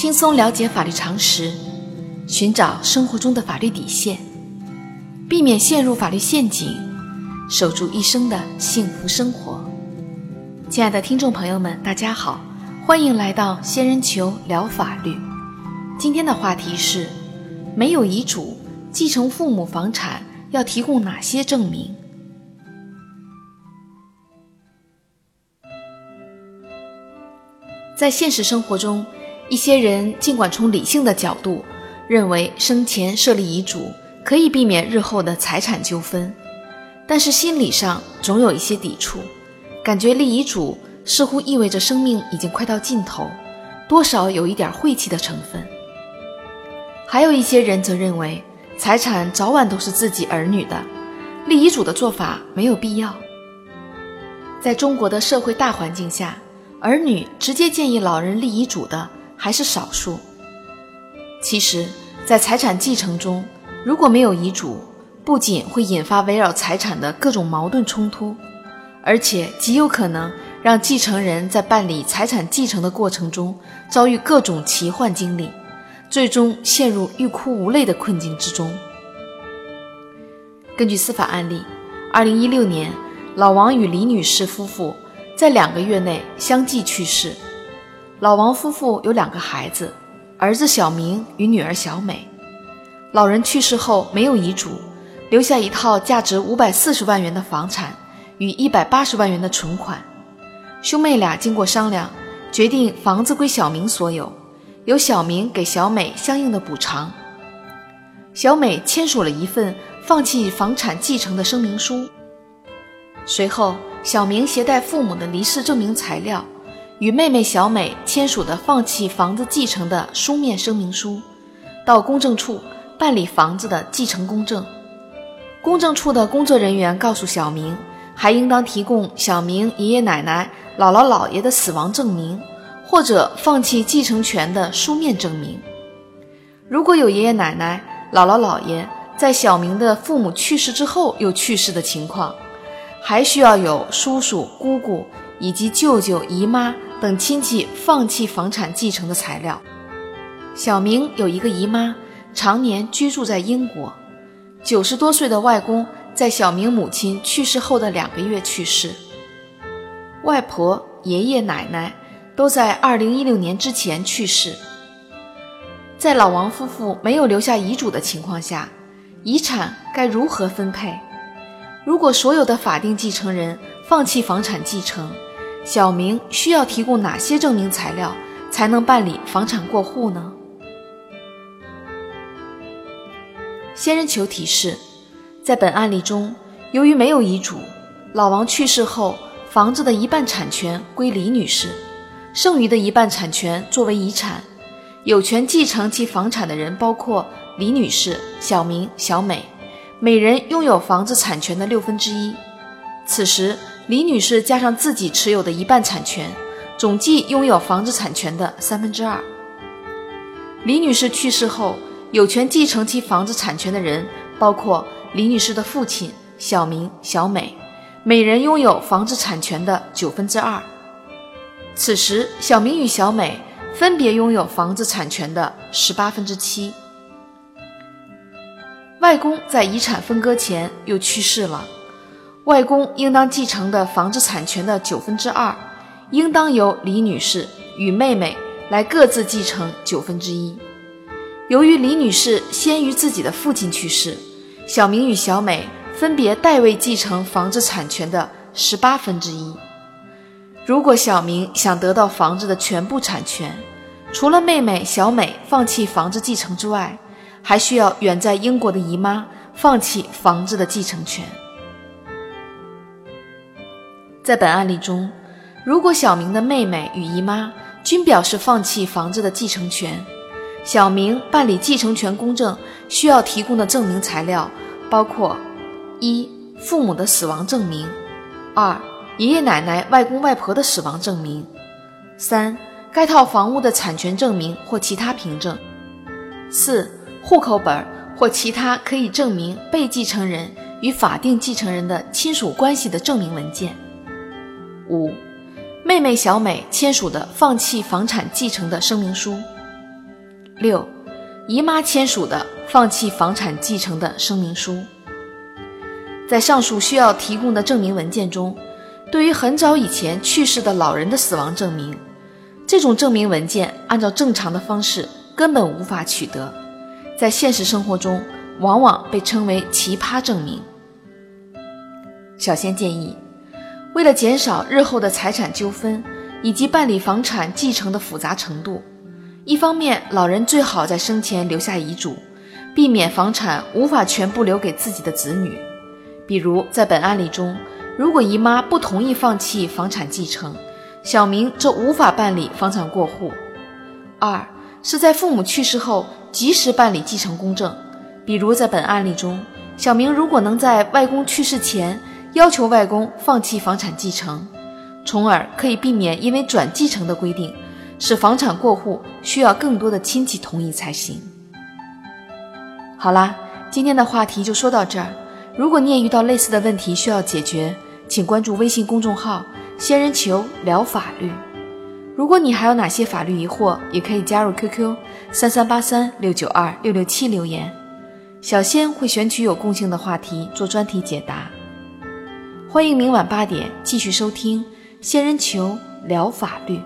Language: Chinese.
轻松了解法律常识，寻找生活中的法律底线，避免陷入法律陷阱，守住一生的幸福生活。亲爱的听众朋友们，大家好，欢迎来到仙人球聊法律。今天的话题是：没有遗嘱继承父母房产要提供哪些证明？在现实生活中，一些人尽管从理性的角度认为生前设立遗嘱可以避免日后的财产纠纷，但是心理上总有一些抵触，感觉立遗嘱似乎意味着生命已经快到尽头，多少有一点晦气的成分。还有一些人则认为财产早晚都是自己儿女的，立遗嘱的做法没有必要。在中国的社会大环境下。儿女直接建议老人立遗嘱的还是少数。其实，在财产继承中，如果没有遗嘱，不仅会引发围绕财产的各种矛盾冲突，而且极有可能让继承人在办理财产继承的过程中遭遇各种奇幻经历，最终陷入欲哭无泪的困境之中。根据司法案例，二零一六年，老王与李女士夫妇。在两个月内相继去世。老王夫妇有两个孩子，儿子小明与女儿小美。老人去世后没有遗嘱，留下一套价值五百四十万元的房产与一百八十万元的存款。兄妹俩经过商量，决定房子归小明所有，由小明给小美相应的补偿。小美签署了一份放弃房产继承的声明书。随后。小明携带父母的离世证明材料，与妹妹小美签署的放弃房子继承的书面声明书，到公证处办理房子的继承公证。公证处的工作人员告诉小明，还应当提供小明爷爷奶奶、姥姥姥爷的死亡证明，或者放弃继承权的书面证明。如果有爷爷奶奶、姥姥姥爷在小明的父母去世之后又去世的情况。还需要有叔叔、姑姑以及舅舅、姨妈等亲戚放弃房产继承的材料。小明有一个姨妈，常年居住在英国。九十多岁的外公在小明母亲去世后的两个月去世。外婆、爷爷奶奶都在二零一六年之前去世。在老王夫妇没有留下遗嘱的情况下，遗产该如何分配？如果所有的法定继承人放弃房产继承，小明需要提供哪些证明材料才能办理房产过户呢？仙人球提示：在本案例中，由于没有遗嘱，老王去世后，房子的一半产权归李女士，剩余的一半产权作为遗产，有权继承其房产的人包括李女士、小明、小美。每人拥有房子产权的六分之一。此时，李女士加上自己持有的一半产权，总计拥有房子产权的三分之二。李女士去世后，有权继承其房子产权的人包括李女士的父亲小明、小美，每人拥有房子产权的九分之二。此时，小明与小美分别拥有房子产权的十八分之七。外公在遗产分割前又去世了，外公应当继承的房子产权的九分之二，应当由李女士与妹妹来各自继承九分之一。由于李女士先于自己的父亲去世，小明与小美分别代位继承房子产权的十八分之一。如果小明想得到房子的全部产权，除了妹妹小美放弃房子继承之外，还需要远在英国的姨妈放弃房子的继承权。在本案例中，如果小明的妹妹与姨妈均表示放弃房子的继承权，小明办理继承权公证需要提供的证明材料包括：一、父母的死亡证明；二、爷爷奶奶、外公外婆的死亡证明；三、该套房屋的产权证明或其他凭证；四。户口本或其他可以证明被继承人与法定继承人的亲属关系的证明文件。五、妹妹小美签署的放弃房产继承的声明书。六，姨妈签署的放弃房产继承的声明书。在上述需要提供的证明文件中，对于很早以前去世的老人的死亡证明，这种证明文件按照正常的方式根本无法取得，在现实生活中往往被称为奇葩证明。小仙建议，为了减少日后的财产纠纷以及办理房产继承的复杂程度，一方面，老人最好在生前留下遗嘱，避免房产无法全部留给自己的子女。比如，在本案例中，如果姨妈不同意放弃房产继承，小明则无法办理房产过户。二是在父母去世后及时办理继承公证，比如在本案例中，小明如果能在外公去世前要求外公放弃房产继承，从而可以避免因为转继承的规定，使房产过户需要更多的亲戚同意才行。好啦，今天的话题就说到这儿。如果你也遇到类似的问题需要解决，请关注微信公众号“仙人球聊法律”。如果你还有哪些法律疑惑，也可以加入 QQ 三三八三六九二六六七留言，小仙会选取有共性的话题做专题解答。欢迎明晚八点继续收听“仙人球聊法律”。